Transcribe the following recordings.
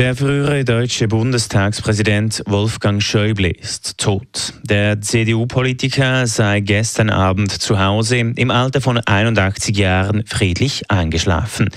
Der frühere deutsche Bundestagspräsident Wolfgang Schäuble ist tot. Der CDU-Politiker sei gestern Abend zu Hause im Alter von 81 Jahren friedlich eingeschlafen.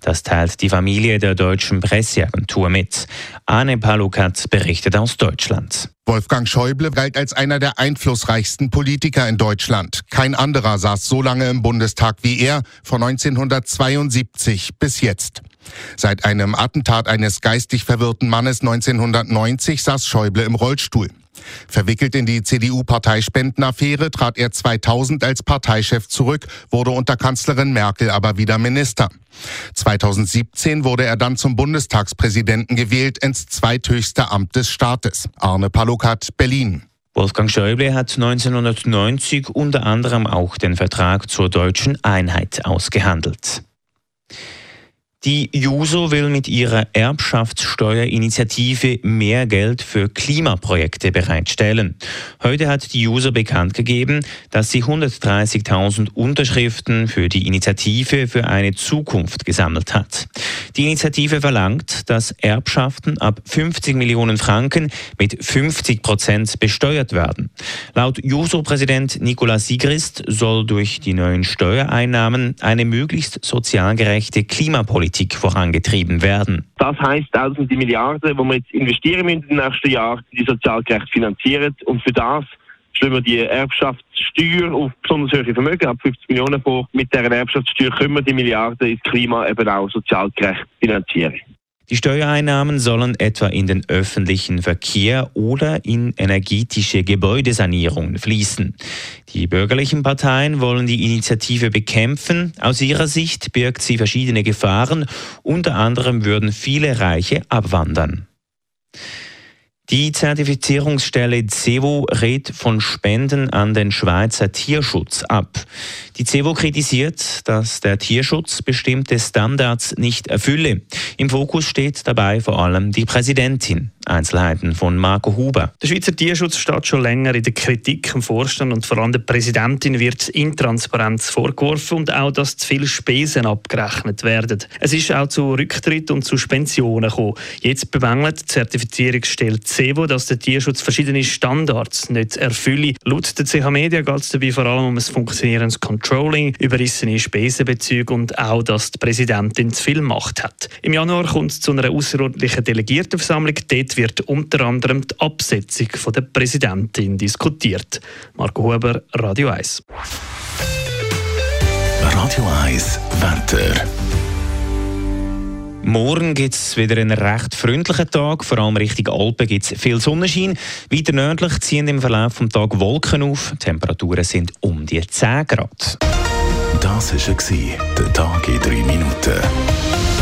Das teilt die Familie der deutschen Presseagentur mit. Anne Palukat berichtet aus Deutschland. Wolfgang Schäuble galt als einer der einflussreichsten Politiker in Deutschland. Kein anderer saß so lange im Bundestag wie er, von 1972 bis jetzt. Seit einem Attentat eines geistig verwirrten Mannes 1990 saß Schäuble im Rollstuhl. Verwickelt in die CDU-Parteispendenaffäre trat er 2000 als Parteichef zurück, wurde unter Kanzlerin Merkel aber wieder Minister. 2017 wurde er dann zum Bundestagspräsidenten gewählt ins zweithöchste Amt des Staates. Arne Palukat, Berlin. Wolfgang Schäuble hat 1990 unter anderem auch den Vertrag zur deutschen Einheit ausgehandelt. Die JUSO will mit ihrer Erbschaftssteuerinitiative mehr Geld für Klimaprojekte bereitstellen. Heute hat die JUSO bekannt gegeben, dass sie 130.000 Unterschriften für die Initiative für eine Zukunft gesammelt hat. Die Initiative verlangt, dass Erbschaften ab 50 Millionen Franken mit 50 Prozent besteuert werden. Laut JUSO-Präsident Nicolas Sigrist soll durch die neuen Steuereinnahmen eine möglichst sozial gerechte Klimapolitik Politik vorangetrieben werden. Das heißt also die Milliarden, die wir jetzt investieren müssen den nächsten Jahren, die sozial gerecht finanzieren. Und für das stellen wir die Erbschaftssteuer auf besonders hohe Vermögen, ab 50 Millionen vor. Mit dieser Erbschaftssteuer können wir die Milliarden ins Klima eben auch sozial gerecht finanzieren. Die Steuereinnahmen sollen etwa in den öffentlichen Verkehr oder in energetische Gebäudesanierung fließen. Die bürgerlichen Parteien wollen die Initiative bekämpfen. Aus ihrer Sicht birgt sie verschiedene Gefahren. Unter anderem würden viele Reiche abwandern. Die Zertifizierungsstelle CEVO rät von Spenden an den Schweizer Tierschutz ab. Die CEVO kritisiert, dass der Tierschutz bestimmte Standards nicht erfülle. Im Fokus steht dabei vor allem die Präsidentin. Einzelheiten von Marco Huber. Der Schweizer Tierschutz steht schon länger in der Kritik. Im Vorstand und vor allem der Präsidentin wird Intransparenz vorgeworfen und auch, dass zu viele Spesen abgerechnet werden. Es ist auch zu Rücktritt und Suspensionen gekommen. Jetzt bemängelt die Zertifizierungsstelle CEVO, dass der Tierschutz verschiedene Standards nicht erfülle. Laut der CH Media geht es dabei vor allem um ein funktionierendes Controlling, überrissene Spesenbezüge und auch, dass die Präsidentin zu viel Macht hat. Im Januar kommt es zu einer außerordentlichen Delegiertenversammlung. Dort wird unter anderem die Absetzung von der Präsidentin diskutiert. Marco Huber, Radio 1. Radio 1 Wetter. Morgen gibt es wieder einen recht freundlichen Tag. Vor allem Richtung Alpen gibt es viel Sonnenschein. Weiter nördlich ziehen im Verlauf des Tages Wolken auf. Die Temperaturen sind um die 10 Grad. Das war der Tag in 3 Minuten.